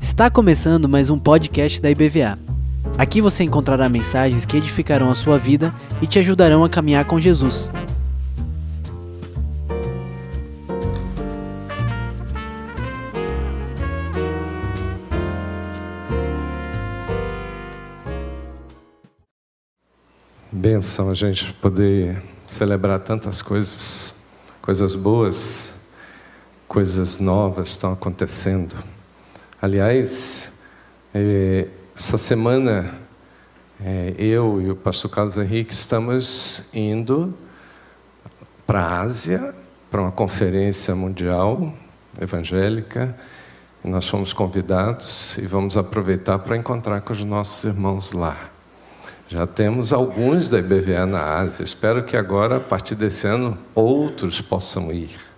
Está começando mais um podcast da IBVA. Aqui você encontrará mensagens que edificarão a sua vida e te ajudarão a caminhar com Jesus. Benção a gente poder celebrar tantas coisas, coisas boas, coisas novas estão acontecendo. Aliás, eh, essa semana eh, eu e o pastor Carlos Henrique estamos indo para a Ásia, para uma conferência mundial evangélica. Nós fomos convidados e vamos aproveitar para encontrar com os nossos irmãos lá. Já temos alguns da IBVA na Ásia. Espero que agora, a partir desse ano, outros possam ir.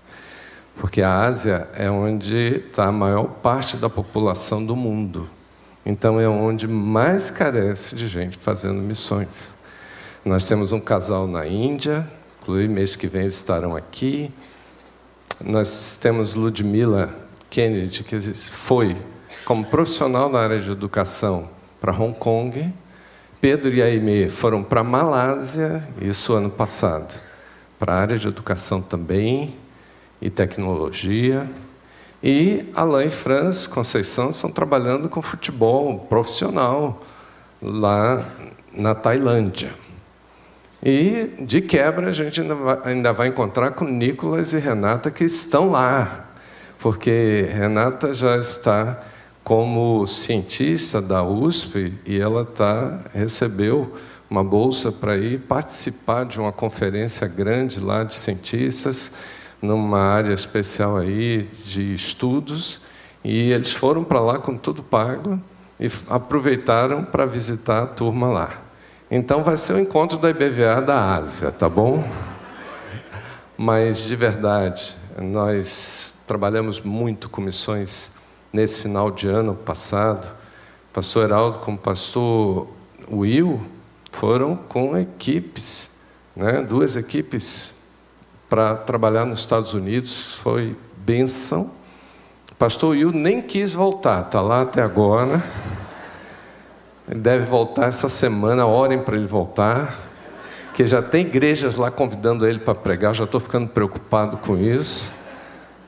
Porque a Ásia é onde está a maior parte da população do mundo. Então é onde mais carece de gente fazendo missões. Nós temos um casal na Índia, inclusive mês que vem eles estarão aqui. Nós temos Ludmila Kennedy, que foi como profissional na área de educação para Hong Kong Pedro e Aimee foram para Malásia, isso ano passado, para a área de educação também e tecnologia. E Alain e Franz Conceição estão trabalhando com futebol profissional lá na Tailândia. E, de quebra, a gente ainda vai, ainda vai encontrar com Nicolas e Renata que estão lá, porque Renata já está como cientista da USP e ela tá, recebeu uma bolsa para ir participar de uma conferência grande lá de cientistas numa área especial aí de estudos e eles foram para lá com tudo pago e aproveitaram para visitar a turma lá. Então vai ser o encontro da IBVA da Ásia, tá bom? Mas de verdade, nós trabalhamos muito com missões nesse final de ano passado, pastor Heraldo como pastor Will foram com equipes, né? duas equipes para trabalhar nos Estados Unidos, foi benção. Pastor Will nem quis voltar, está lá até agora. Ele deve voltar essa semana, orem para ele voltar, que já tem igrejas lá convidando ele para pregar, já estou ficando preocupado com isso.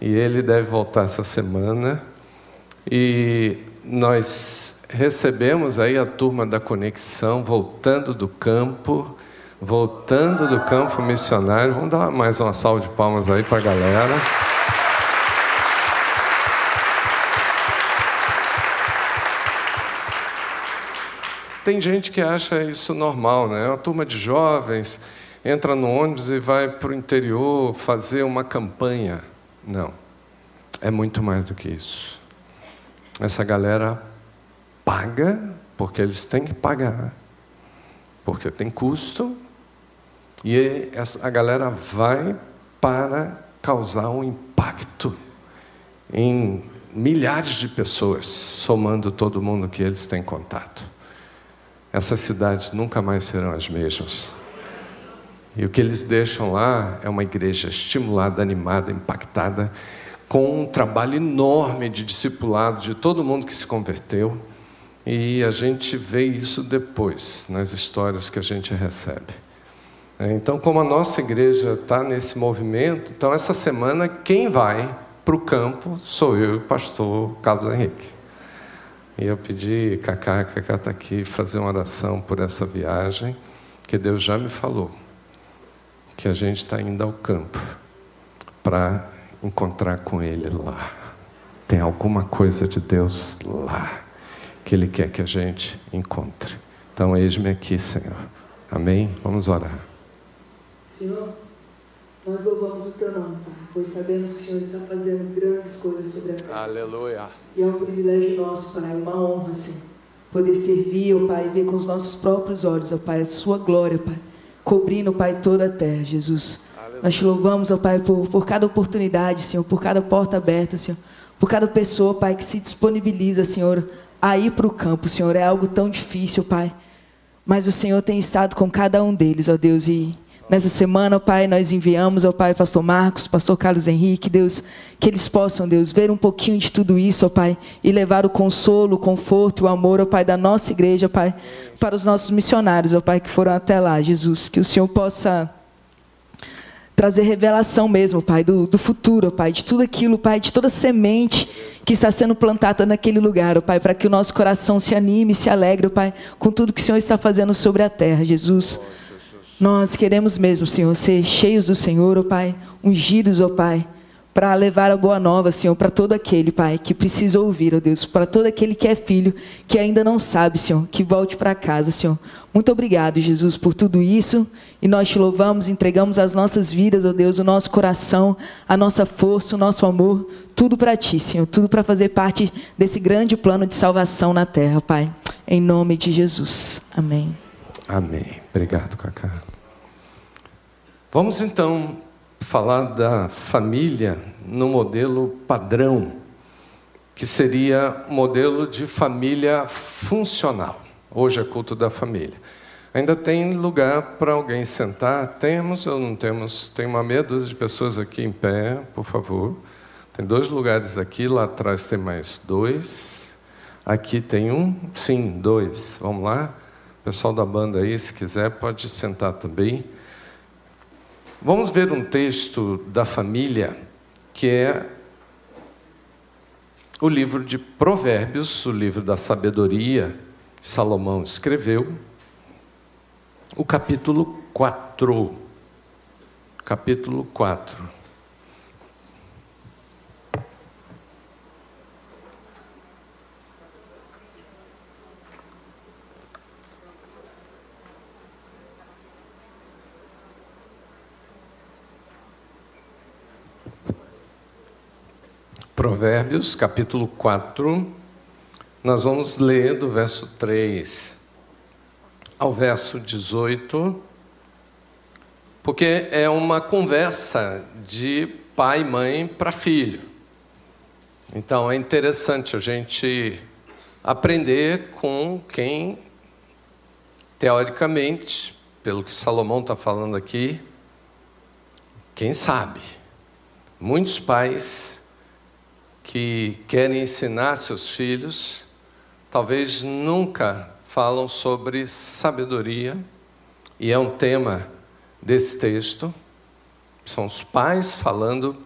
E ele deve voltar essa semana. E nós recebemos aí a turma da conexão voltando do campo, voltando do campo missionário. Vamos dar mais uma salva de palmas aí para a galera. Tem gente que acha isso normal, né? Uma turma de jovens entra no ônibus e vai para o interior fazer uma campanha. Não, é muito mais do que isso. Essa galera paga, porque eles têm que pagar, porque tem custo, e essa, a galera vai para causar um impacto em milhares de pessoas, somando todo mundo que eles têm contato. Essas cidades nunca mais serão as mesmas. E o que eles deixam lá é uma igreja estimulada, animada, impactada com um trabalho enorme de discipulado de todo mundo que se converteu. E a gente vê isso depois, nas histórias que a gente recebe. É, então, como a nossa igreja está nesse movimento, então essa semana quem vai para o campo sou eu e o pastor Carlos Henrique. E eu pedi, Cacá, Cacá está aqui, fazer uma oração por essa viagem, que Deus já me falou, que a gente está indo ao campo para encontrar com Ele lá. Tem alguma coisa de Deus lá que Ele quer que a gente encontre. Então, eis-me aqui, Senhor. Amém? Vamos orar. Senhor, nós louvamos o Teu nome, Pai, pois sabemos que o Senhor está fazendo grandes coisas sobre a terra. Aleluia. E é um privilégio nosso, Pai, uma honra, Senhor, poder servir, ó Pai, e ver com os nossos próprios olhos, ó Pai, a Sua glória, Pai, cobrindo, Pai, toda a terra, Jesus. Nós te louvamos, ó Pai, por, por cada oportunidade, Senhor, por cada porta aberta, Senhor, por cada pessoa, Pai, que se disponibiliza, Senhor, a ir para o campo, Senhor. É algo tão difícil, Pai. Mas o Senhor tem estado com cada um deles, ó Deus, e Nessa semana, Pai, nós enviamos ao Pai Pastor Marcos, Pastor Carlos Henrique, Deus, que eles possam, Deus, ver um pouquinho de tudo isso, ó Pai, e levar o consolo, o conforto, o amor, ó Pai, da nossa igreja, Pai, para os nossos missionários, ó Pai, que foram até lá, Jesus. Que o Senhor possa trazer revelação mesmo, Pai, do, do futuro, Pai, de tudo aquilo, Pai, de toda semente que está sendo plantada naquele lugar, ó Pai, para que o nosso coração se anime, se alegre, ó Pai, com tudo que o Senhor está fazendo sobre a terra, Jesus. Nós queremos mesmo, Senhor, ser cheios do Senhor, ó Pai, ungidos, ó Pai, para levar a boa nova, Senhor, para todo aquele, Pai, que precisa ouvir, ó Deus, para todo aquele que é filho, que ainda não sabe, Senhor, que volte para casa, Senhor. Muito obrigado, Jesus, por tudo isso, e nós te louvamos, entregamos as nossas vidas, ó Deus, o nosso coração, a nossa força, o nosso amor, tudo para ti, Senhor, tudo para fazer parte desse grande plano de salvação na terra, Pai. Em nome de Jesus. Amém. Amém. Obrigado, Cacá. Vamos então falar da família no modelo padrão, que seria modelo de família funcional. Hoje é culto da família. Ainda tem lugar para alguém sentar? Temos ou não temos? Tem uma meia dúzia de pessoas aqui em pé, por favor. Tem dois lugares aqui, lá atrás tem mais dois. Aqui tem um, sim, dois. Vamos lá? Pessoal da banda aí, se quiser, pode sentar também. Vamos ver um texto da família que é o livro de Provérbios, o livro da sabedoria, Salomão escreveu, o capítulo 4. Capítulo 4. Provérbios, capítulo 4, nós vamos ler do verso 3 ao verso 18, porque é uma conversa de pai e mãe para filho. Então é interessante a gente aprender com quem, teoricamente, pelo que Salomão está falando aqui, quem sabe. Muitos pais que querem ensinar seus filhos, talvez nunca falam sobre sabedoria, e é um tema desse texto. São os pais falando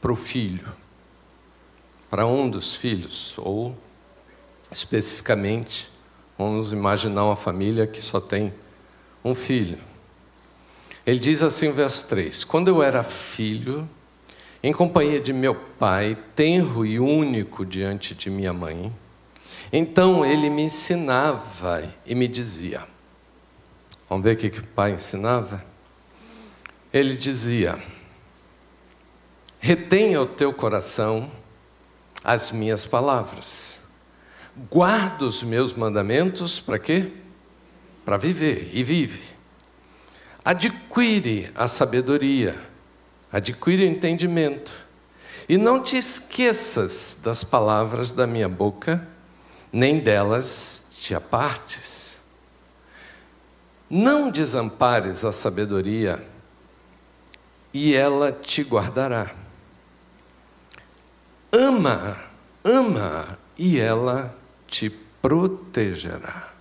para o filho, para um dos filhos, ou especificamente, vamos imaginar uma família que só tem um filho. Ele diz assim, verso 3: Quando eu era filho, em companhia de meu pai, tenro e único diante de minha mãe. Então ele me ensinava e me dizia: Vamos ver o que, que o pai ensinava? Ele dizia: Retenha o teu coração as minhas palavras, guarda os meus mandamentos para quê? Para viver e vive. Adquire a sabedoria adquire entendimento. E não te esqueças das palavras da minha boca, nem delas te apartes. Não desampares a sabedoria, e ela te guardará. Ama, ama, e ela te protegerá.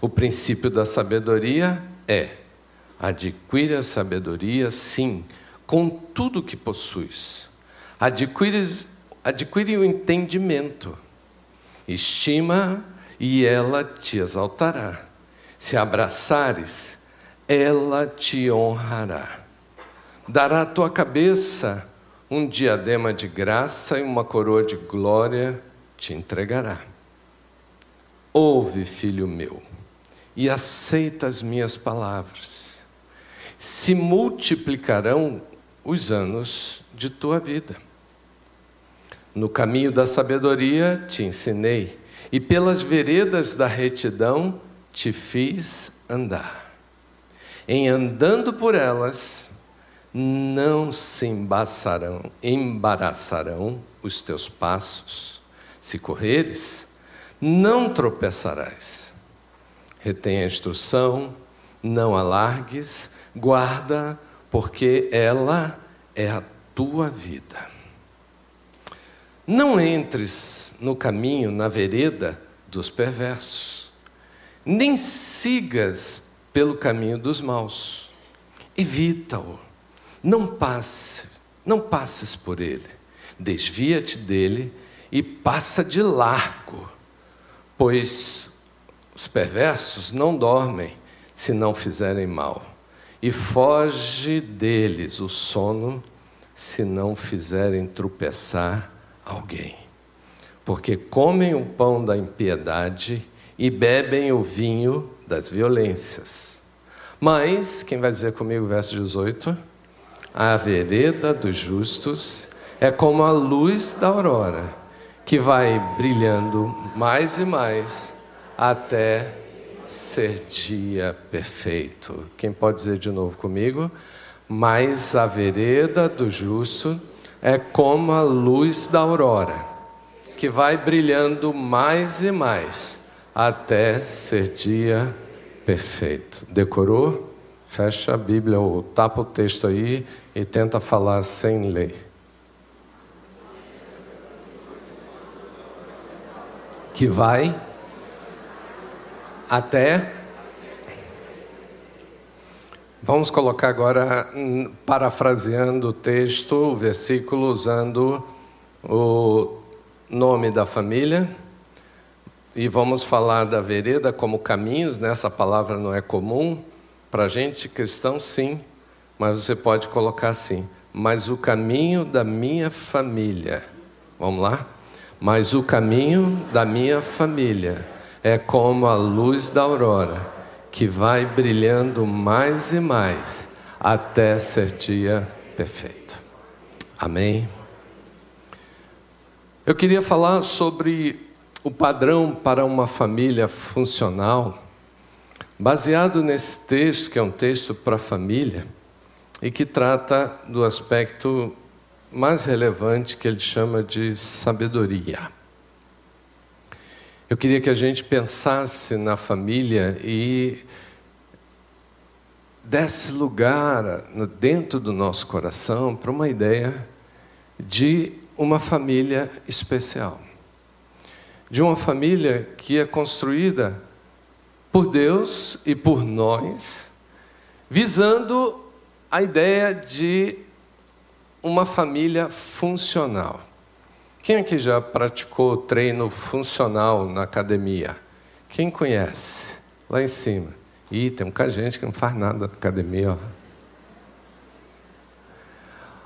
O princípio da sabedoria é: adquire a sabedoria, sim, com tudo que possuis. Adquire, adquire o entendimento, estima e ela te exaltará. Se abraçares, ela te honrará. Dará à tua cabeça um diadema de graça e uma coroa de glória te entregará. Ouve, filho meu, e aceita as minhas palavras. Se multiplicarão os anos de tua vida. No caminho da sabedoria te ensinei, e pelas veredas da retidão te fiz andar. Em andando por elas, não se embaraçarão, embaraçarão os teus passos. Se correres, não tropeçarás. Retém a instrução, não a largues, guarda, porque ela é a tua vida. Não entres no caminho, na vereda dos perversos, nem sigas pelo caminho dos maus. Evita-o. Não passe, não passes por ele. Desvia-te dele e passa de largo, pois os perversos não dormem se não fizerem mal, e foge deles o sono se não fizerem tropeçar alguém. Porque comem o pão da impiedade e bebem o vinho das violências. Mas, quem vai dizer comigo, verso 18? A vereda dos justos é como a luz da aurora, que vai brilhando mais e mais até ser dia perfeito. Quem pode dizer de novo comigo? Mas a vereda do justo é como a luz da aurora, que vai brilhando mais e mais até ser dia perfeito. Decorou? Fecha a Bíblia ou tapa o texto aí e tenta falar sem ler. Que vai até Vamos colocar agora, parafraseando o texto, o versículo, usando o nome da família. E vamos falar da vereda como caminhos, né? palavra não é comum. Para a gente cristão, sim, mas você pode colocar assim: mas o caminho da minha família. Vamos lá? Mas o caminho da minha família é como a luz da aurora que vai brilhando mais e mais até ser dia perfeito. Amém? Eu queria falar sobre o padrão para uma família funcional, baseado nesse texto, que é um texto para a família, e que trata do aspecto mais relevante que ele chama de sabedoria. Eu queria que a gente pensasse na família e desse lugar dentro do nosso coração para uma ideia de uma família especial. De uma família que é construída por Deus e por nós, visando a ideia de uma família funcional. Quem aqui já praticou treino funcional na academia? Quem conhece? Lá em cima. Ih, tem muita gente que não faz nada na academia. Ó.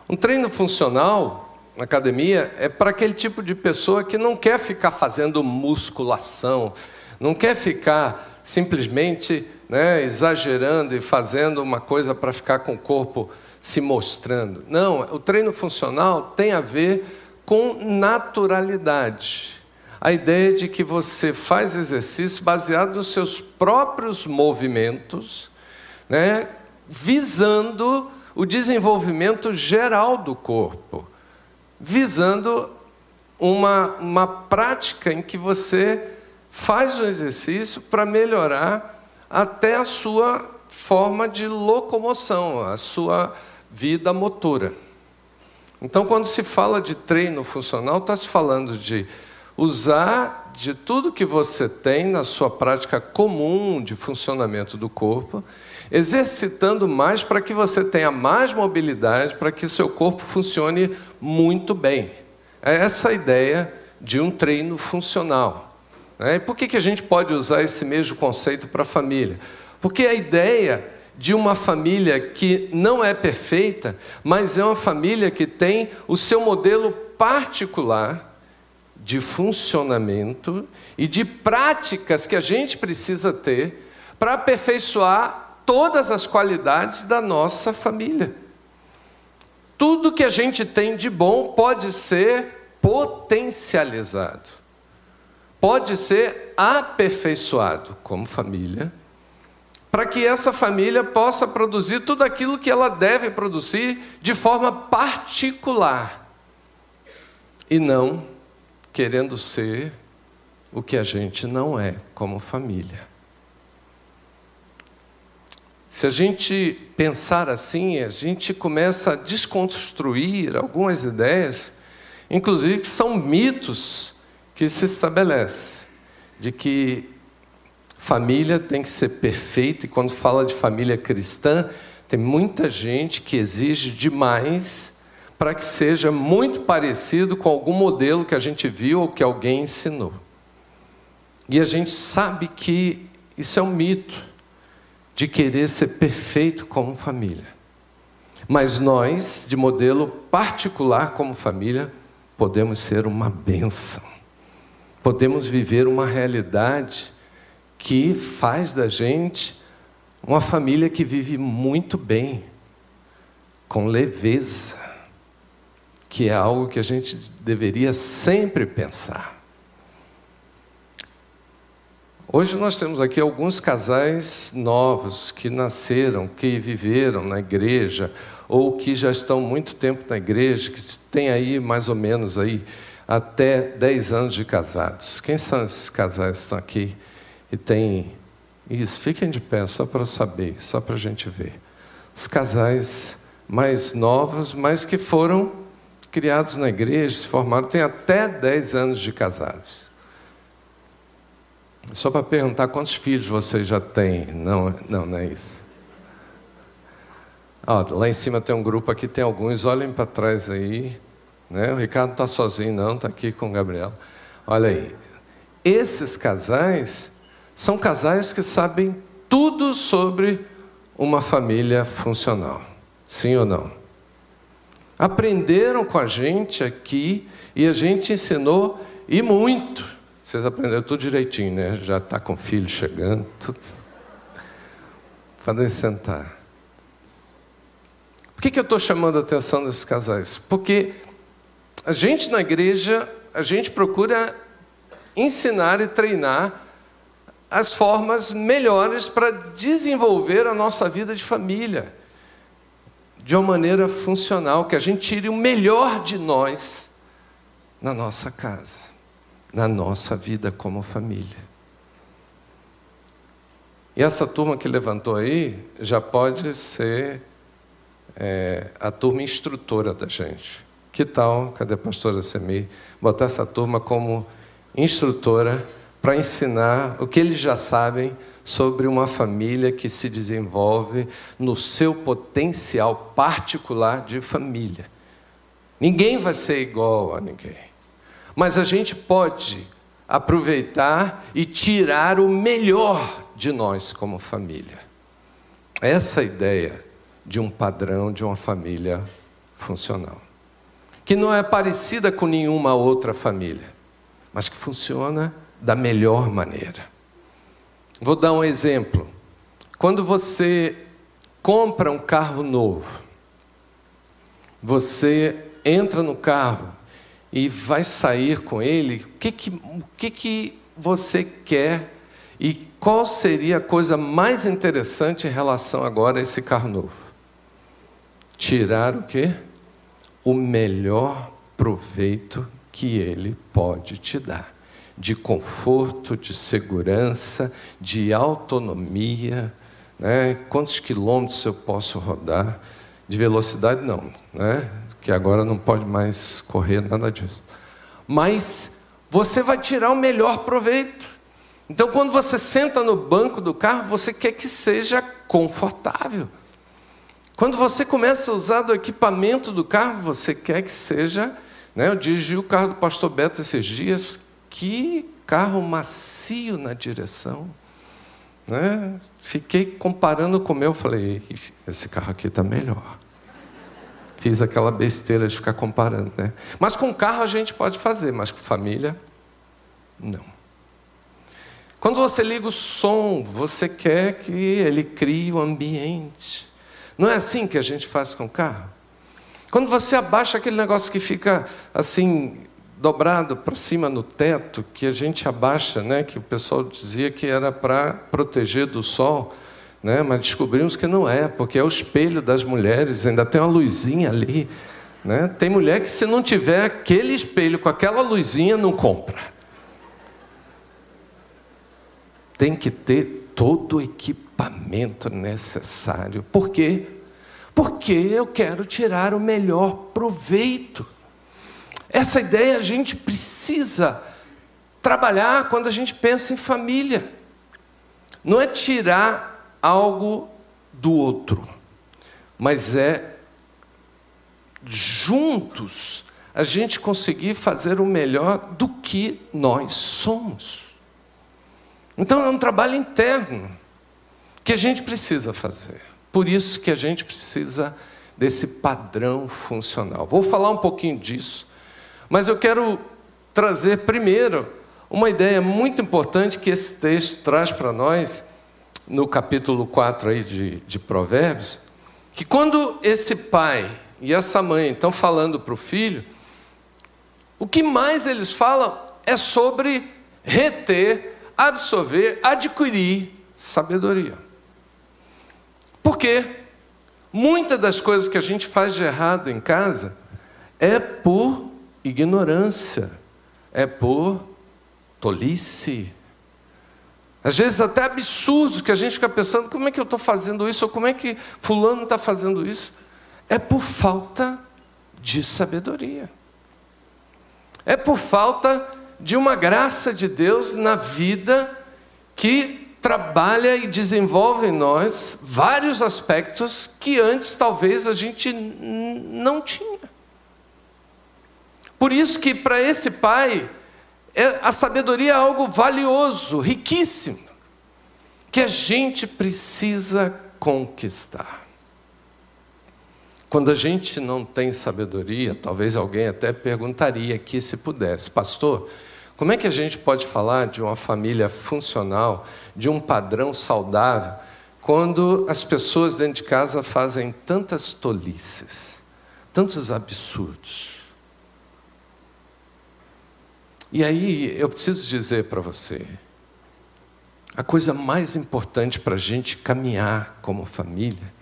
Um treino funcional na academia é para aquele tipo de pessoa que não quer ficar fazendo musculação, não quer ficar simplesmente né, exagerando e fazendo uma coisa para ficar com o corpo se mostrando. Não, o treino funcional tem a ver com naturalidade. A ideia de que você faz exercício baseado nos seus próprios movimentos, né, visando o desenvolvimento geral do corpo, visando uma, uma prática em que você faz o exercício para melhorar até a sua forma de locomoção, a sua vida motora. Então, quando se fala de treino funcional, está se falando de usar de tudo que você tem na sua prática comum de funcionamento do corpo, exercitando mais para que você tenha mais mobilidade, para que seu corpo funcione muito bem. É essa a ideia de um treino funcional. Né? E por que, que a gente pode usar esse mesmo conceito para a família? Porque a ideia de uma família que não é perfeita, mas é uma família que tem o seu modelo particular de funcionamento e de práticas que a gente precisa ter para aperfeiçoar todas as qualidades da nossa família. Tudo que a gente tem de bom pode ser potencializado, pode ser aperfeiçoado como família para que essa família possa produzir tudo aquilo que ela deve produzir de forma particular e não querendo ser o que a gente não é como família. Se a gente pensar assim, a gente começa a desconstruir algumas ideias, inclusive que são mitos que se estabelece de que família tem que ser perfeita e quando fala de família cristã, tem muita gente que exige demais para que seja muito parecido com algum modelo que a gente viu ou que alguém ensinou. E a gente sabe que isso é um mito de querer ser perfeito como família. Mas nós, de modelo particular como família, podemos ser uma bênção. Podemos viver uma realidade que faz da gente uma família que vive muito bem, com leveza, que é algo que a gente deveria sempre pensar. Hoje nós temos aqui alguns casais novos que nasceram, que viveram na igreja, ou que já estão muito tempo na igreja, que têm aí mais ou menos aí até 10 anos de casados. Quem são esses casais que estão aqui e têm isso? Fiquem de pé, só para saber, só para a gente ver. Os casais mais novos, mas que foram criados na igreja, se formaram, têm até 10 anos de casados. Só para perguntar quantos filhos vocês já têm. Não, não, não é isso. Ó, lá em cima tem um grupo, aqui tem alguns. Olhem para trás aí. Né? O Ricardo está sozinho, não, está aqui com o Gabriel. Olha aí. Esses casais são casais que sabem tudo sobre uma família funcional. Sim ou não? Aprenderam com a gente aqui e a gente ensinou e muito. Vocês aprenderam tudo direitinho, né? Já está com o filho chegando, tudo. Podem sentar. Por que, que eu estou chamando a atenção desses casais? Porque a gente na igreja, a gente procura ensinar e treinar as formas melhores para desenvolver a nossa vida de família de uma maneira funcional, que a gente tire o melhor de nós na nossa casa na nossa vida como família. E essa turma que levantou aí já pode ser é, a turma instrutora da gente. Que tal, cadê a pastora Semi, botar essa turma como instrutora para ensinar o que eles já sabem sobre uma família que se desenvolve no seu potencial particular de família. Ninguém vai ser igual a ninguém. Mas a gente pode aproveitar e tirar o melhor de nós como família. Essa é ideia de um padrão de uma família funcional. Que não é parecida com nenhuma outra família, mas que funciona da melhor maneira. Vou dar um exemplo. Quando você compra um carro novo, você entra no carro e vai sair com ele, o que, que, o que, que você quer e qual seria a coisa mais interessante em relação agora a esse carro novo? Tirar o quê? O melhor proveito que ele pode te dar. De conforto, de segurança, de autonomia, né? quantos quilômetros eu posso rodar, de velocidade não, né? que agora não pode mais correr nada disso. Mas você vai tirar o melhor proveito. Então, quando você senta no banco do carro, você quer que seja confortável. Quando você começa a usar do equipamento do carro, você quer que seja. Né, eu dirigi o carro do pastor Beto esses dias, que carro macio na direção. Né? Fiquei comparando com o meu, falei, esse carro aqui está melhor fiz aquela besteira de ficar comparando, né? Mas com carro a gente pode fazer, mas com família, não. Quando você liga o som, você quer que ele crie o ambiente. Não é assim que a gente faz com o carro? Quando você abaixa aquele negócio que fica assim dobrado para cima no teto, que a gente abaixa, né, que o pessoal dizia que era para proteger do sol, né? mas descobrimos que não é, porque é o espelho das mulheres, ainda tem uma luzinha ali. Né? Tem mulher que, se não tiver aquele espelho com aquela luzinha, não compra. Tem que ter todo o equipamento necessário. Por quê? Porque eu quero tirar o melhor proveito. Essa ideia a gente precisa trabalhar quando a gente pensa em família. Não é tirar algo do outro, mas é juntos a gente conseguir fazer o melhor do que nós somos. Então é um trabalho interno que a gente precisa fazer. Por isso que a gente precisa desse padrão funcional. Vou falar um pouquinho disso, mas eu quero trazer primeiro uma ideia muito importante que esse texto traz para nós, no capítulo 4 aí de, de Provérbios, que quando esse pai e essa mãe estão falando para o filho, o que mais eles falam é sobre reter, absorver, adquirir sabedoria. Por quê? Muitas das coisas que a gente faz de errado em casa é por ignorância, é por tolice. Às vezes até absurdos que a gente fica pensando, como é que eu estou fazendo isso? Ou como é que fulano está fazendo isso? É por falta de sabedoria. É por falta de uma graça de Deus na vida que trabalha e desenvolve em nós vários aspectos que antes talvez a gente não tinha. Por isso que para esse pai é, a sabedoria é algo valioso, riquíssimo, que a gente precisa conquistar. Quando a gente não tem sabedoria, talvez alguém até perguntaria aqui se pudesse, pastor, como é que a gente pode falar de uma família funcional, de um padrão saudável, quando as pessoas dentro de casa fazem tantas tolices, tantos absurdos? E aí eu preciso dizer para você: a coisa mais importante para a gente caminhar como família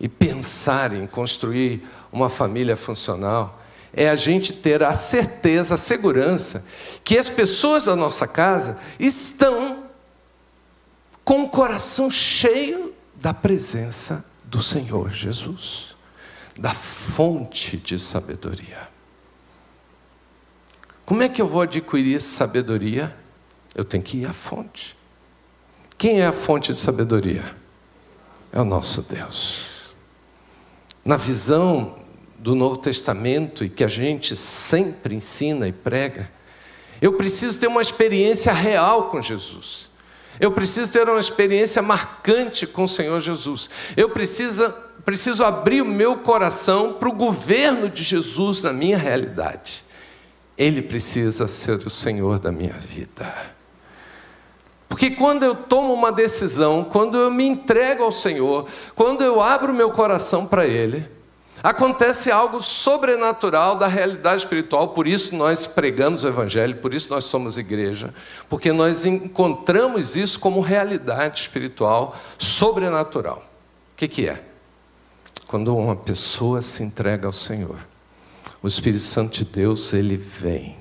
e pensar em construir uma família funcional é a gente ter a certeza, a segurança que as pessoas da nossa casa estão com o coração cheio da presença do Senhor Jesus, da fonte de sabedoria. Como é que eu vou adquirir sabedoria? Eu tenho que ir à fonte. Quem é a fonte de sabedoria? É o nosso Deus. Na visão do Novo Testamento e que a gente sempre ensina e prega, eu preciso ter uma experiência real com Jesus. Eu preciso ter uma experiência marcante com o Senhor Jesus. Eu preciso, preciso abrir o meu coração para o governo de Jesus na minha realidade. Ele precisa ser o Senhor da minha vida. Porque quando eu tomo uma decisão, quando eu me entrego ao Senhor, quando eu abro meu coração para Ele, acontece algo sobrenatural da realidade espiritual. Por isso nós pregamos o Evangelho, por isso nós somos igreja, porque nós encontramos isso como realidade espiritual sobrenatural. O que, que é? Quando uma pessoa se entrega ao Senhor o Espírito Santo de Deus, ele vem,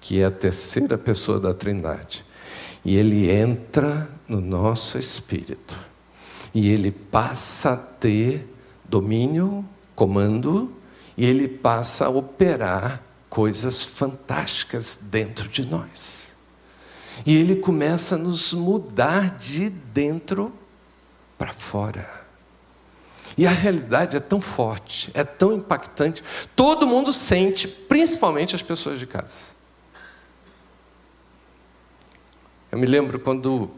que é a terceira pessoa da Trindade, e ele entra no nosso espírito, e ele passa a ter domínio, comando, e ele passa a operar coisas fantásticas dentro de nós. E ele começa a nos mudar de dentro para fora. E a realidade é tão forte, é tão impactante, todo mundo sente, principalmente as pessoas de casa. Eu me lembro quando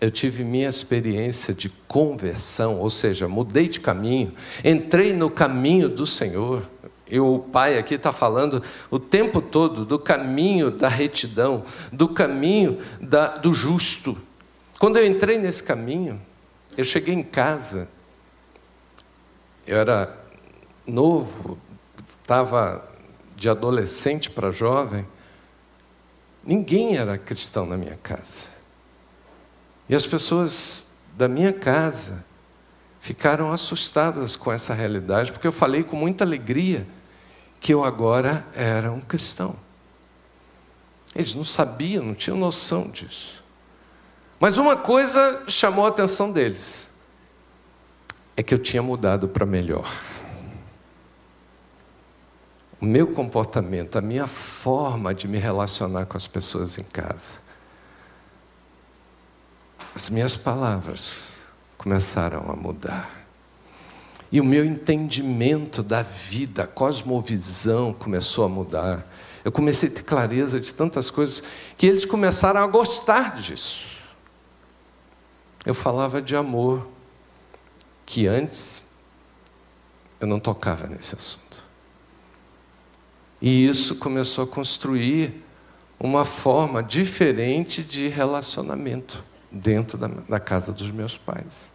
eu tive minha experiência de conversão, ou seja, mudei de caminho, entrei no caminho do Senhor. E o pai aqui está falando o tempo todo do caminho da retidão, do caminho da, do justo. Quando eu entrei nesse caminho, eu cheguei em casa eu era novo, estava de adolescente para jovem, ninguém era cristão na minha casa. E as pessoas da minha casa ficaram assustadas com essa realidade, porque eu falei com muita alegria que eu agora era um cristão. Eles não sabiam, não tinham noção disso. Mas uma coisa chamou a atenção deles: é que eu tinha mudado para melhor. O meu comportamento, a minha forma de me relacionar com as pessoas em casa, as minhas palavras começaram a mudar. E o meu entendimento da vida, a cosmovisão começou a mudar. Eu comecei a ter clareza de tantas coisas que eles começaram a gostar disso. Eu falava de amor, que antes eu não tocava nesse assunto. E isso começou a construir uma forma diferente de relacionamento dentro da, da casa dos meus pais.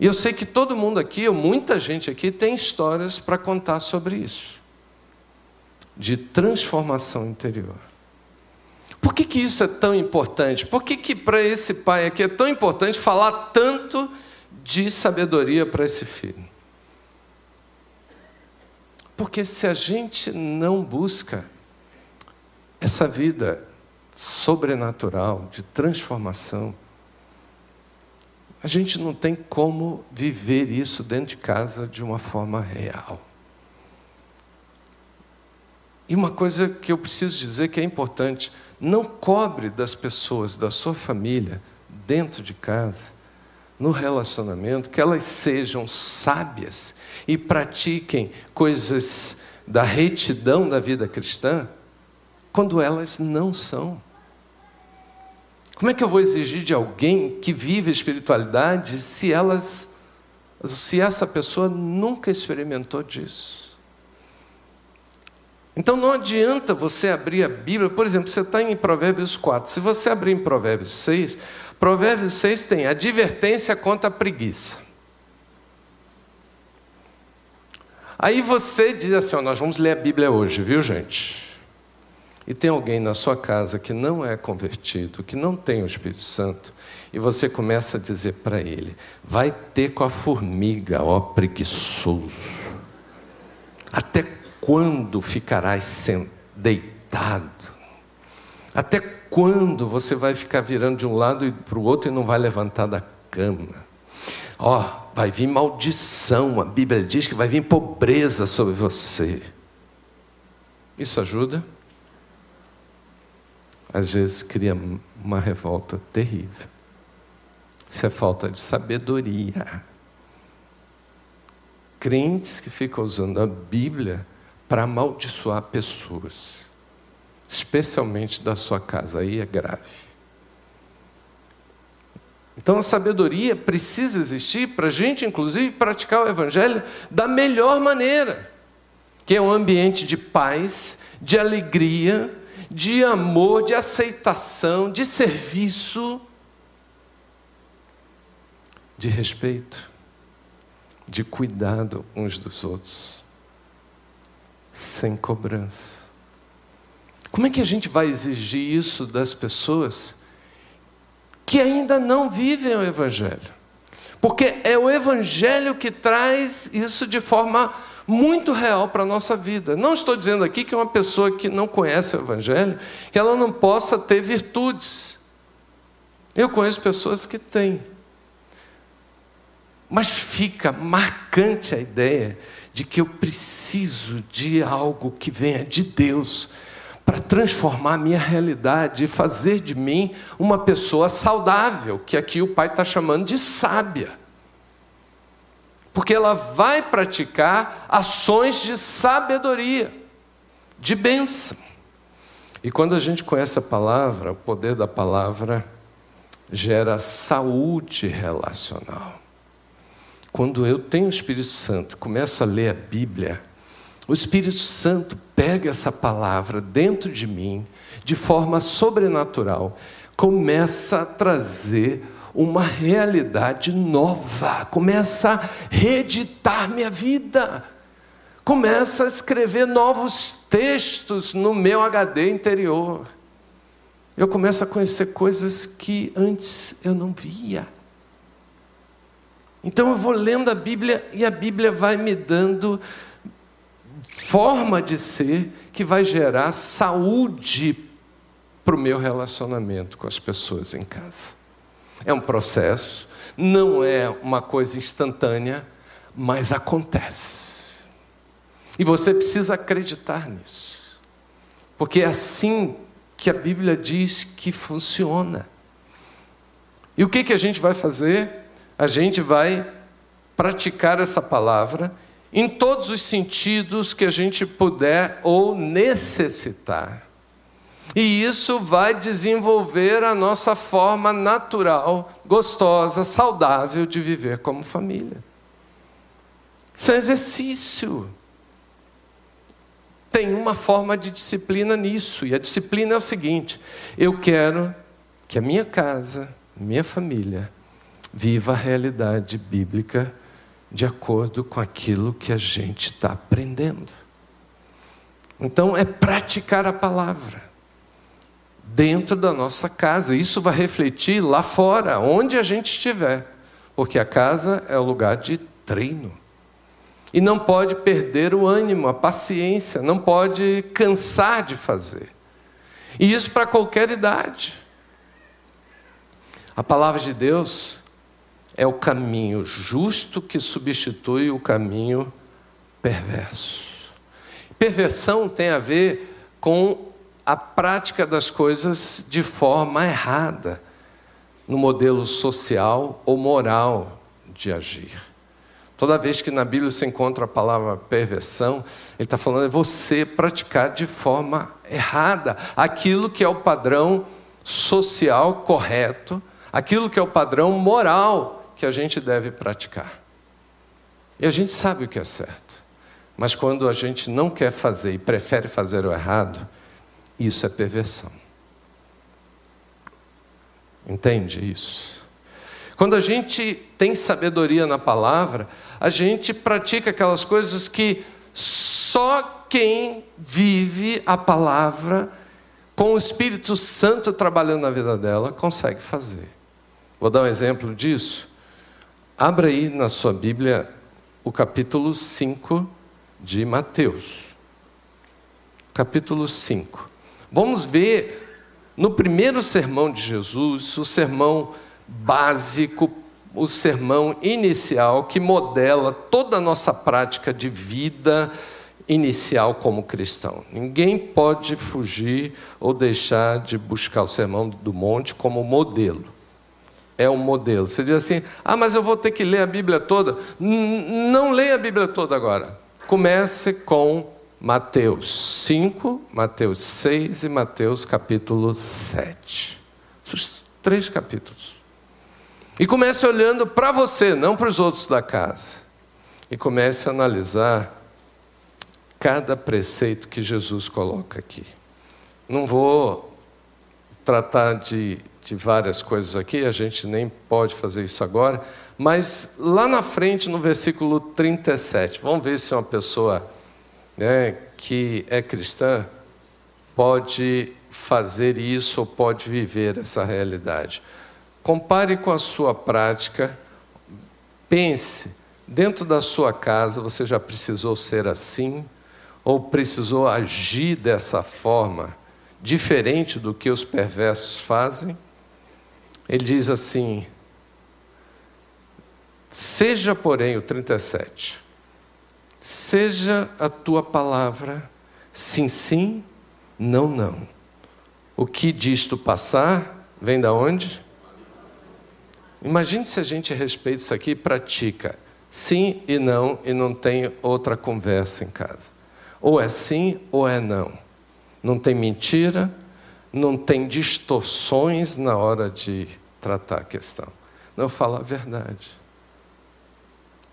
E eu sei que todo mundo aqui, ou muita gente aqui, tem histórias para contar sobre isso de transformação interior. Por que, que isso é tão importante? Por que, que para esse pai aqui é tão importante falar tanto de sabedoria para esse filho? Porque se a gente não busca essa vida sobrenatural, de transformação, a gente não tem como viver isso dentro de casa de uma forma real. E uma coisa que eu preciso dizer que é importante: não cobre das pessoas da sua família, dentro de casa, no relacionamento, que elas sejam sábias e pratiquem coisas da retidão da vida cristã, quando elas não são. Como é que eu vou exigir de alguém que vive espiritualidade se elas se essa pessoa nunca experimentou disso? Então não adianta você abrir a Bíblia, por exemplo, você está em Provérbios 4. Se você abrir em Provérbios 6, Provérbios 6 tem advertência contra a preguiça. Aí você diz assim: ó, nós vamos ler a Bíblia hoje, viu gente? E tem alguém na sua casa que não é convertido, que não tem o Espírito Santo, e você começa a dizer para ele: vai ter com a formiga, ó preguiçoso. Até quando ficarás deitado? Até quando você vai ficar virando de um lado para o outro e não vai levantar da cama? Ó, oh, vai vir maldição, a Bíblia diz que vai vir pobreza sobre você. Isso ajuda? Às vezes cria uma revolta terrível. Isso é falta de sabedoria. Crentes que ficam usando a Bíblia para amaldiçoar pessoas, especialmente da sua casa. Aí é grave. Então a sabedoria precisa existir para a gente, inclusive, praticar o Evangelho da melhor maneira, que é um ambiente de paz, de alegria, de amor, de aceitação, de serviço, de respeito, de cuidado uns dos outros sem cobrança. Como é que a gente vai exigir isso das pessoas que ainda não vivem o Evangelho? Porque é o Evangelho que traz isso de forma muito real para a nossa vida. Não estou dizendo aqui que uma pessoa que não conhece o Evangelho, que ela não possa ter virtudes. Eu conheço pessoas que têm. Mas fica marcante a ideia de que eu preciso de algo que venha de Deus para transformar a minha realidade e fazer de mim uma pessoa saudável, que aqui o pai está chamando de sábia. Porque ela vai praticar ações de sabedoria, de bênção. E quando a gente conhece a palavra, o poder da palavra gera saúde relacional. Quando eu tenho o Espírito Santo, começo a ler a Bíblia, o Espírito Santo pega essa palavra dentro de mim, de forma sobrenatural, começa a trazer uma realidade nova, começa a reeditar minha vida, começa a escrever novos textos no meu HD interior. Eu começo a conhecer coisas que antes eu não via. Então eu vou lendo a Bíblia e a Bíblia vai me dando forma de ser que vai gerar saúde para o meu relacionamento com as pessoas em casa. É um processo, não é uma coisa instantânea, mas acontece. E você precisa acreditar nisso, porque é assim que a Bíblia diz que funciona. E o que, que a gente vai fazer? A gente vai praticar essa palavra em todos os sentidos que a gente puder ou necessitar. E isso vai desenvolver a nossa forma natural, gostosa, saudável de viver como família. Isso é exercício. Tem uma forma de disciplina nisso, e a disciplina é o seguinte: eu quero que a minha casa, minha família, viva a realidade bíblica de acordo com aquilo que a gente está aprendendo. Então, é praticar a palavra dentro da nossa casa. Isso vai refletir lá fora, onde a gente estiver, porque a casa é o lugar de treino. E não pode perder o ânimo, a paciência, não pode cansar de fazer. E isso para qualquer idade. A palavra de Deus é o caminho justo que substitui o caminho perverso. Perversão tem a ver com a prática das coisas de forma errada, no modelo social ou moral de agir. Toda vez que na Bíblia se encontra a palavra perversão, ele está falando de você praticar de forma errada aquilo que é o padrão social correto, aquilo que é o padrão moral que a gente deve praticar. E a gente sabe o que é certo. Mas quando a gente não quer fazer e prefere fazer o errado, isso é perversão. Entende isso? Quando a gente tem sabedoria na palavra, a gente pratica aquelas coisas que só quem vive a palavra com o Espírito Santo trabalhando na vida dela consegue fazer. Vou dar um exemplo disso. Abra aí na sua Bíblia o capítulo 5 de Mateus. Capítulo 5. Vamos ver no primeiro sermão de Jesus, o sermão básico, o sermão inicial que modela toda a nossa prática de vida inicial como cristão. Ninguém pode fugir ou deixar de buscar o sermão do monte como modelo é um modelo. Você diz assim: ah, mas eu vou ter que ler a Bíblia toda. Não leia a Bíblia toda agora. Comece com Mateus 5, Mateus 6 e Mateus capítulo 7. Os três capítulos. E comece olhando para você, não para os outros da casa. E comece a analisar cada preceito que Jesus coloca aqui. Não vou tratar de de várias coisas aqui, a gente nem pode fazer isso agora, mas lá na frente, no versículo 37, vamos ver se uma pessoa né, que é cristã pode fazer isso ou pode viver essa realidade. Compare com a sua prática, pense, dentro da sua casa você já precisou ser assim ou precisou agir dessa forma, diferente do que os perversos fazem? Ele diz assim: Seja, porém, o 37, seja a tua palavra sim, sim, não, não. O que disto passar vem da onde? Imagine se a gente respeita isso aqui e pratica sim e não e não tem outra conversa em casa. Ou é sim ou é não. Não tem mentira, não tem distorções na hora de tratar a questão. Não, eu falo a verdade.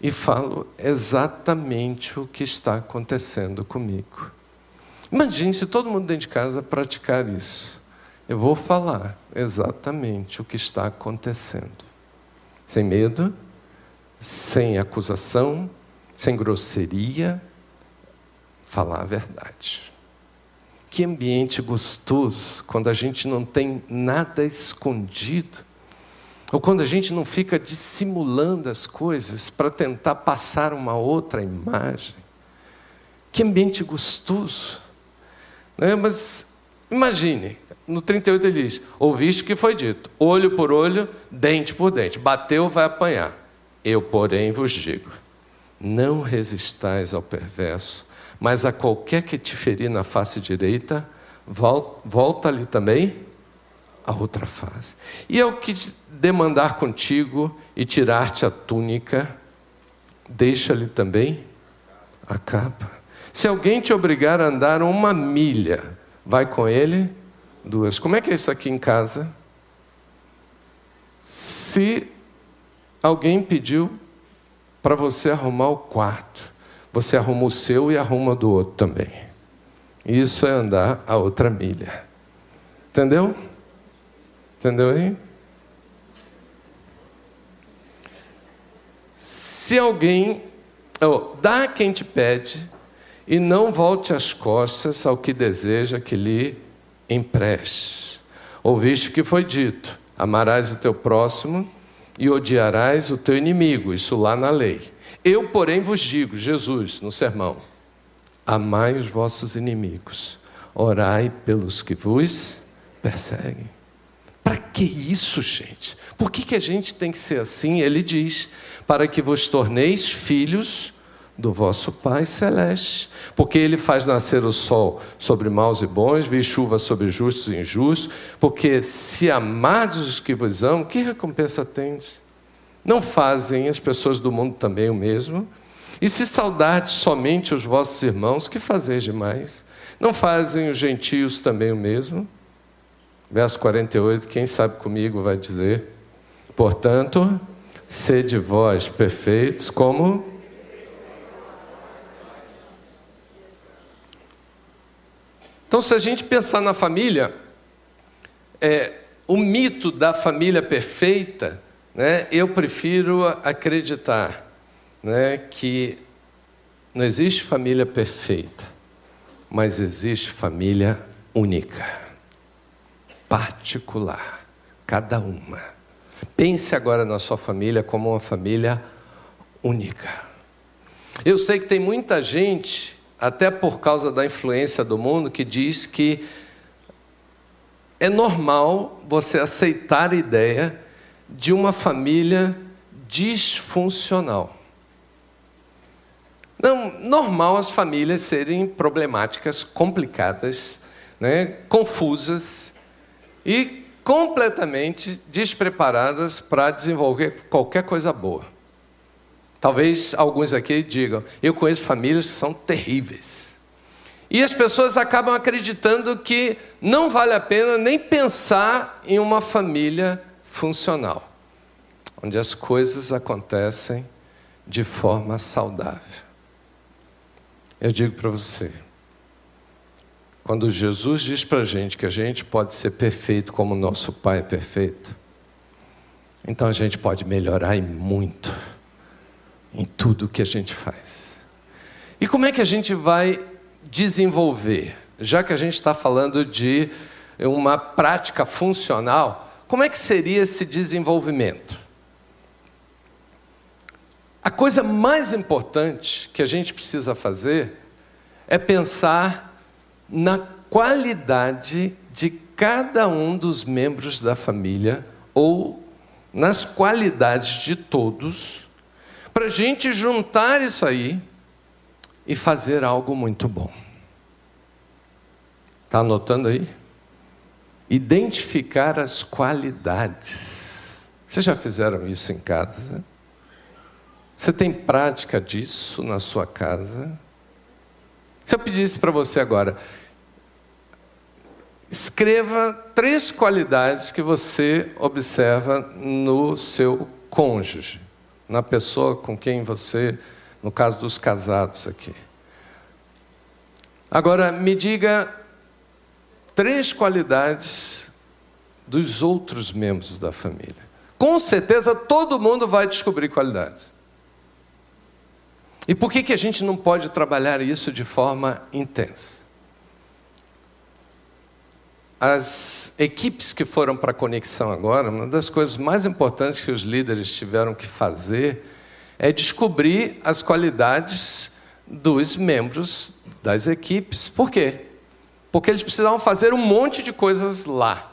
E falo exatamente o que está acontecendo comigo. Imagine se todo mundo dentro de casa praticar isso. Eu vou falar exatamente o que está acontecendo. Sem medo, sem acusação, sem grosseria, falar a verdade. Que ambiente gostoso quando a gente não tem nada escondido ou quando a gente não fica dissimulando as coisas para tentar passar uma outra imagem. Que ambiente gostoso. Né? Mas imagine, no 38 ele diz: Ouviste que foi dito, olho por olho, dente por dente. Bateu, vai apanhar. Eu, porém, vos digo: não resistais ao perverso, mas a qualquer que te ferir na face direita, volta-lhe também a outra face. E ao que demandar contigo e tirar-te a túnica, deixa-lhe também a capa. Se alguém te obrigar a andar uma milha, vai com ele duas. Como é que é isso aqui em casa? Se alguém pediu para você arrumar o quarto, você arruma o seu e arruma do outro também. Isso é andar a outra milha. Entendeu? Entendeu aí? Se alguém oh, dá a quem te pede e não volte as costas ao que deseja que lhe empreste. Ouviste que foi dito: amarás o teu próximo e odiarás o teu inimigo. Isso lá na lei. Eu, porém, vos digo, Jesus, no sermão: amai os vossos inimigos, orai pelos que vos perseguem. Para que isso, gente? Por que, que a gente tem que ser assim? Ele diz: para que vos torneis filhos do vosso Pai Celeste. Porque Ele faz nascer o sol sobre maus e bons, vi chuva sobre justos e injustos. Porque se amardes os que vos amam, que recompensa tendes? Não fazem as pessoas do mundo também o mesmo? E se saudardes somente os vossos irmãos, que fazeis demais? Não fazem os gentios também o mesmo? Verso 48, quem sabe comigo vai dizer: Portanto, sede vós perfeitos, como Então, se a gente pensar na família, é, o mito da família perfeita, né, eu prefiro acreditar né, que não existe família perfeita, mas existe família única, particular, cada uma. Pense agora na sua família como uma família única. Eu sei que tem muita gente até por causa da influência do mundo, que diz que é normal você aceitar a ideia de uma família disfuncional. Não, normal as famílias serem problemáticas, complicadas, né, confusas e completamente despreparadas para desenvolver qualquer coisa boa. Talvez alguns aqui digam: eu conheço famílias que são terríveis. E as pessoas acabam acreditando que não vale a pena nem pensar em uma família funcional, onde as coisas acontecem de forma saudável. Eu digo para você, quando Jesus diz para a gente que a gente pode ser perfeito como nosso Pai é perfeito, então a gente pode melhorar e muito em tudo que a gente faz. E como é que a gente vai desenvolver? Já que a gente está falando de uma prática funcional, como é que seria esse desenvolvimento? A coisa mais importante que a gente precisa fazer é pensar na qualidade de cada um dos membros da família ou nas qualidades de todos para a gente juntar isso aí e fazer algo muito bom. Está anotando aí? Identificar as qualidades. Vocês já fizeram isso em casa? Você tem prática disso na sua casa? Se eu pedisse para você agora, escreva três qualidades que você observa no seu cônjuge na pessoa com quem você, no caso dos casados aqui. Agora, me diga três qualidades dos outros membros da família. Com certeza todo mundo vai descobrir qualidades. E por que, que a gente não pode trabalhar isso de forma intensa? as equipes que foram para a conexão agora, uma das coisas mais importantes que os líderes tiveram que fazer é descobrir as qualidades dos membros das equipes. Por quê? Porque eles precisavam fazer um monte de coisas lá.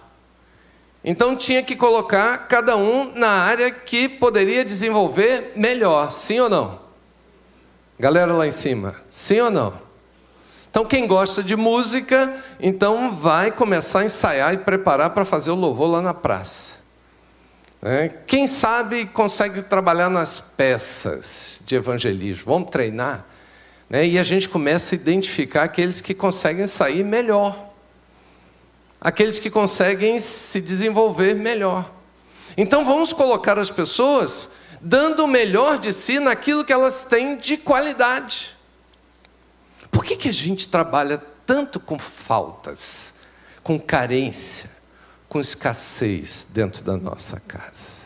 Então tinha que colocar cada um na área que poderia desenvolver melhor, sim ou não? Galera lá em cima, sim ou não? Então quem gosta de música, então vai começar a ensaiar e preparar para fazer o louvor lá na praça. É, quem sabe consegue trabalhar nas peças de evangelismo, vamos treinar, né? e a gente começa a identificar aqueles que conseguem sair melhor aqueles que conseguem se desenvolver melhor. Então vamos colocar as pessoas dando o melhor de si naquilo que elas têm de qualidade. Por que, que a gente trabalha tanto com faltas, com carência, com escassez dentro da nossa casa?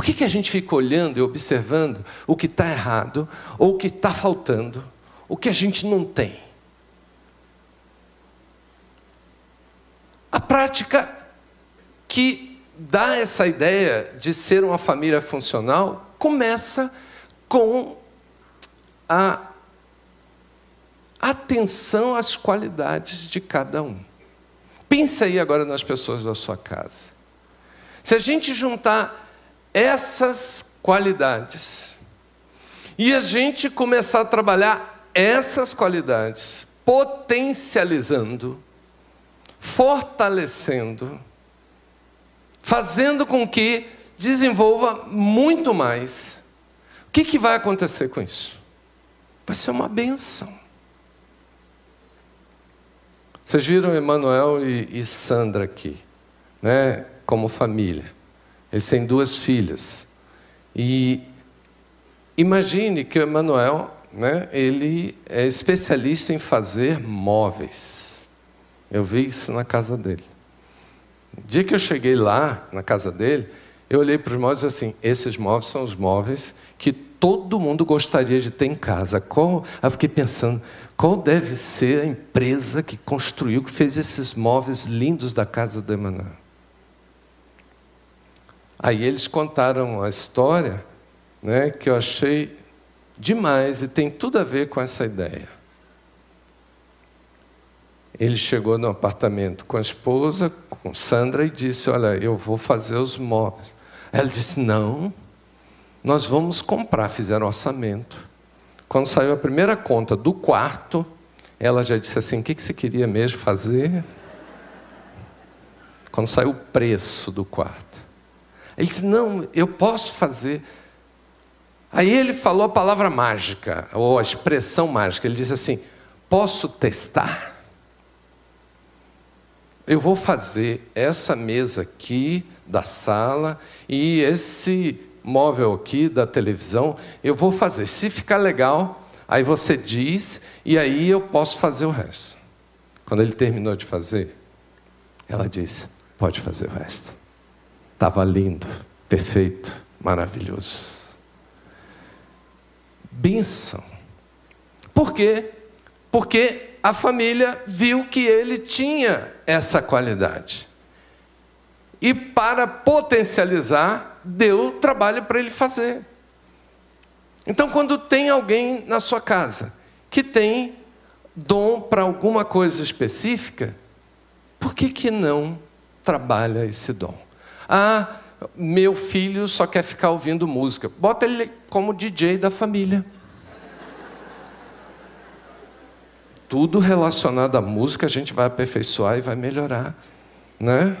Por que, que a gente fica olhando e observando o que está errado, ou o que está faltando, o que a gente não tem? A prática que dá essa ideia de ser uma família funcional começa com a atenção às qualidades de cada um. Pense aí agora nas pessoas da sua casa. Se a gente juntar essas qualidades e a gente começar a trabalhar essas qualidades, potencializando, fortalecendo, fazendo com que desenvolva muito mais. O que, que vai acontecer com isso? Vai ser uma benção. Vocês viram Emanuel e, e Sandra aqui, né? Como família. Eles têm duas filhas. E imagine que o Emanuel, né? Ele é especialista em fazer móveis. Eu vi isso na casa dele. No dia que eu cheguei lá, na casa dele, eu olhei para os móveis e assim: esses móveis são os móveis que todo mundo gostaria de ter em casa. Qual, eu fiquei pensando, qual deve ser a empresa que construiu, que fez esses móveis lindos da casa do Emanuel? Aí eles contaram a história, né, que eu achei demais e tem tudo a ver com essa ideia. Ele chegou no apartamento com a esposa, com Sandra, e disse: Olha, eu vou fazer os móveis. Ela disse: Não, nós vamos comprar. Fizeram orçamento. Quando saiu a primeira conta do quarto, ela já disse assim: O que você queria mesmo fazer? Quando saiu o preço do quarto. Ele disse: Não, eu posso fazer. Aí ele falou a palavra mágica, ou a expressão mágica. Ele disse assim: Posso testar? eu vou fazer essa mesa aqui da sala e esse móvel aqui da televisão, eu vou fazer. Se ficar legal, aí você diz e aí eu posso fazer o resto. Quando ele terminou de fazer, ela disse: pode fazer o resto. Estava lindo, perfeito, maravilhoso. Benção. Por quê? Porque a família viu que ele tinha essa qualidade. E para potencializar, deu trabalho para ele fazer. Então, quando tem alguém na sua casa que tem dom para alguma coisa específica, por que, que não trabalha esse dom? Ah, meu filho só quer ficar ouvindo música. Bota ele como DJ da família. tudo relacionado à música a gente vai aperfeiçoar e vai melhorar, né?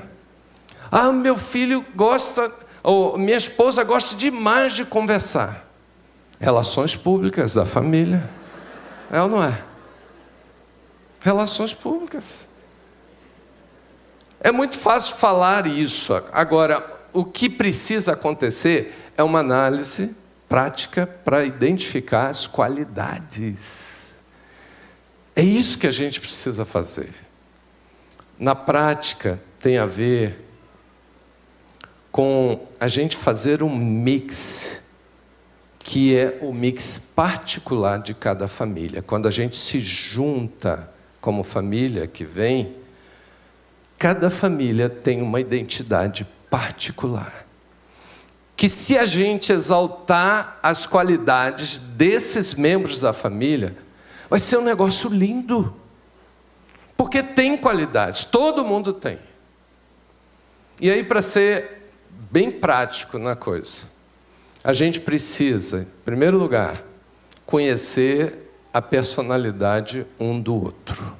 Ah, meu filho gosta, ou minha esposa gosta demais de conversar. Relações públicas da família. É ou não é? Relações públicas. É muito fácil falar isso. Agora, o que precisa acontecer é uma análise prática para identificar as qualidades. É isso que a gente precisa fazer. Na prática, tem a ver com a gente fazer um mix, que é o mix particular de cada família. Quando a gente se junta como família que vem, cada família tem uma identidade particular. Que se a gente exaltar as qualidades desses membros da família, Vai ser um negócio lindo. Porque tem qualidades, todo mundo tem. E aí, para ser bem prático na coisa, a gente precisa, em primeiro lugar, conhecer a personalidade um do outro.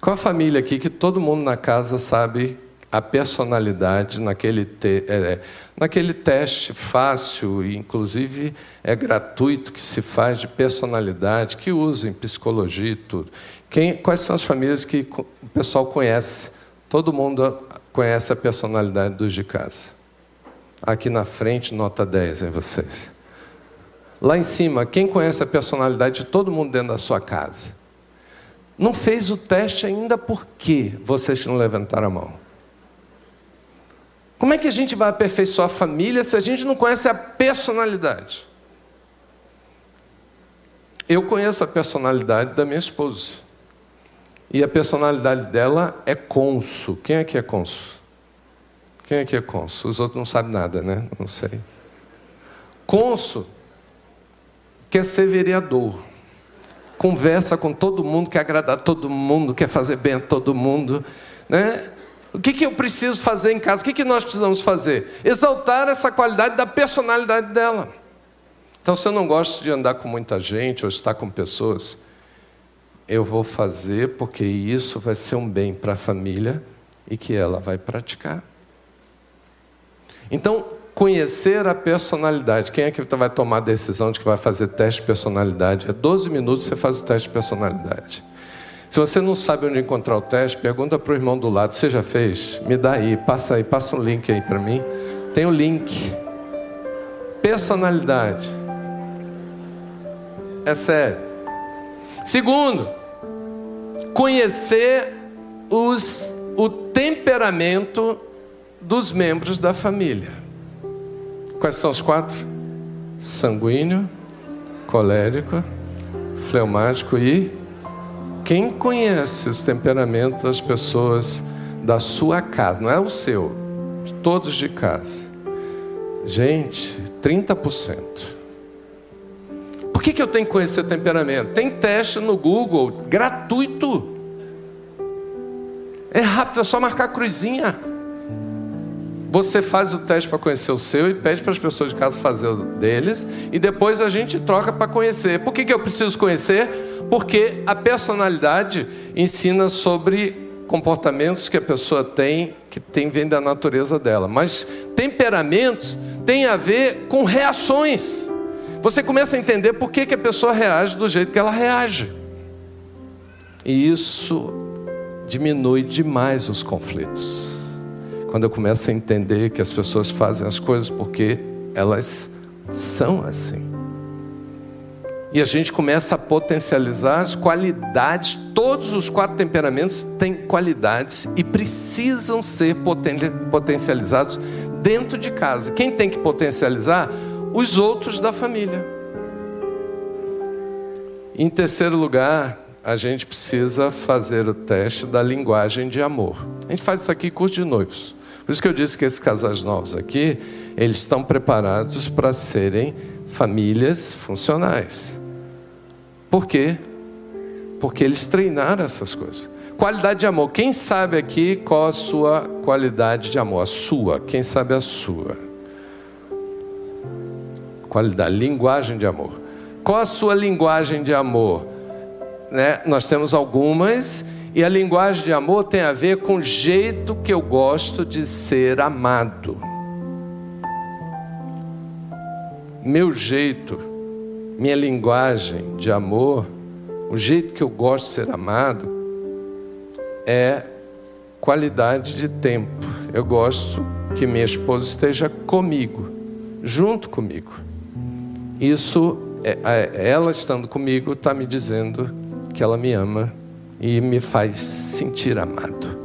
Qual a família aqui que todo mundo na casa sabe a personalidade naquele, te, é, é, naquele teste fácil e inclusive é gratuito que se faz de personalidade, que usa em psicologia e tudo. Quem, quais são as famílias que o pessoal conhece? Todo mundo conhece a personalidade dos de casa. Aqui na frente, nota 10 em vocês. Lá em cima, quem conhece a personalidade de todo mundo dentro da sua casa? Não fez o teste ainda por que vocês não levantaram a mão? Como é que a gente vai aperfeiçoar a família se a gente não conhece a personalidade? Eu conheço a personalidade da minha esposa. E a personalidade dela é conso. Quem é que é conso? Quem é que é conso? Os outros não sabem nada, né? Não sei. Conso quer ser vereador. Conversa com todo mundo, quer agradar todo mundo, quer fazer bem a todo mundo. Né? O que, que eu preciso fazer em casa? O que, que nós precisamos fazer? Exaltar essa qualidade da personalidade dela. Então, se eu não gosto de andar com muita gente ou estar com pessoas, eu vou fazer porque isso vai ser um bem para a família e que ela vai praticar. Então, conhecer a personalidade. Quem é que vai tomar a decisão de que vai fazer teste de personalidade? É 12 minutos você faz o teste de personalidade. Se você não sabe onde encontrar o teste, pergunta para o irmão do lado: Você já fez? Me dá aí, passa aí, passa um link aí para mim. Tem o um link. Personalidade. É sério. Segundo, conhecer os, o temperamento dos membros da família. Quais são os quatro? Sanguíneo, colérico, fleumático e quem conhece os temperamentos das pessoas da sua casa, não é o seu, todos de casa. Gente, 30%. Por que, que eu tenho que conhecer temperamento? Tem teste no Google, gratuito. É rápido, é só marcar a cruzinha. Você faz o teste para conhecer o seu e pede para as pessoas de casa fazer o deles, e depois a gente troca para conhecer. Por que, que eu preciso conhecer? Porque a personalidade ensina sobre comportamentos que a pessoa tem, que tem vem da natureza dela. Mas temperamentos tem a ver com reações. Você começa a entender por que, que a pessoa reage do jeito que ela reage. E isso diminui demais os conflitos. Quando eu começo a entender que as pessoas fazem as coisas porque elas são assim. E a gente começa a potencializar as qualidades. Todos os quatro temperamentos têm qualidades e precisam ser potencializados dentro de casa. Quem tem que potencializar? Os outros da família. Em terceiro lugar, a gente precisa fazer o teste da linguagem de amor. A gente faz isso aqui curso de noivos. Por isso que eu disse que esses casais novos aqui, eles estão preparados para serem famílias funcionais. Por quê? Porque eles treinaram essas coisas. Qualidade de amor. Quem sabe aqui qual a sua qualidade de amor? A sua. Quem sabe a sua? Qualidade, linguagem de amor. Qual a sua linguagem de amor? Né? Nós temos algumas, e a linguagem de amor tem a ver com o jeito que eu gosto de ser amado. Meu jeito minha linguagem de amor, o jeito que eu gosto de ser amado, é qualidade de tempo. Eu gosto que minha esposa esteja comigo, junto comigo. Isso, é, ela estando comigo, está me dizendo que ela me ama e me faz sentir amado.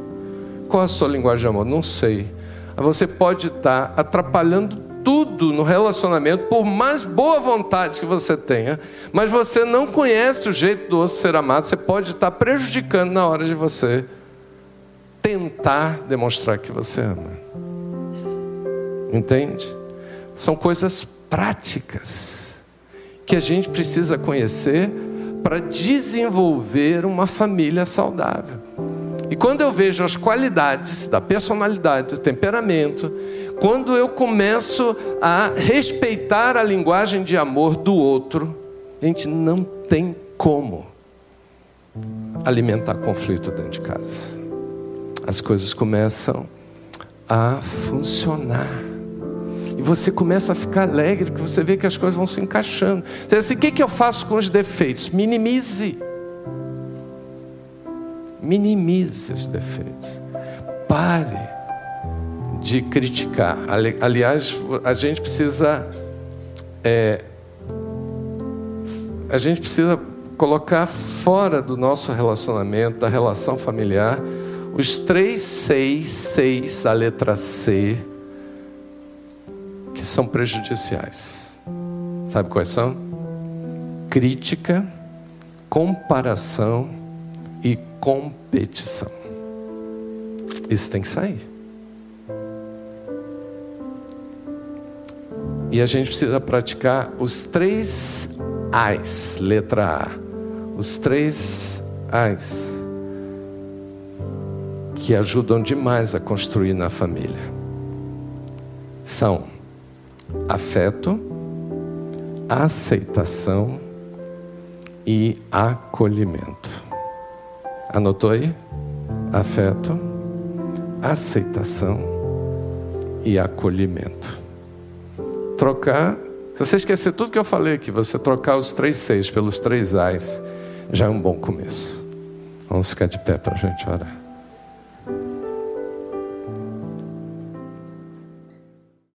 Qual a sua linguagem de amor? Não sei. Você pode estar atrapalhando tudo no relacionamento, por mais boa vontade que você tenha, mas você não conhece o jeito do outro ser amado, você pode estar prejudicando na hora de você tentar demonstrar que você ama. Entende? São coisas práticas que a gente precisa conhecer para desenvolver uma família saudável. E quando eu vejo as qualidades da personalidade, do temperamento, quando eu começo a respeitar a linguagem de amor do outro, a gente não tem como alimentar conflito dentro de casa. As coisas começam a funcionar. E você começa a ficar alegre, porque você vê que as coisas vão se encaixando. Você diz assim, o que eu faço com os defeitos? Minimize. Minimize os defeitos. Pare de criticar. Aliás, a gente precisa. É, a gente precisa colocar fora do nosso relacionamento, da relação familiar, os três seis, seis da letra C, que são prejudiciais. Sabe quais são? Crítica, comparação e competição. Isso tem que sair. E a gente precisa praticar os três Ais, letra A. Os três Ais que ajudam demais a construir na família são afeto, aceitação e acolhimento. Anotou aí? Afeto, aceitação e acolhimento. Trocar, se você esquecer tudo que eu falei aqui, você trocar os três seis pelos três ais, já é um bom começo. Vamos ficar de pé para a gente orar.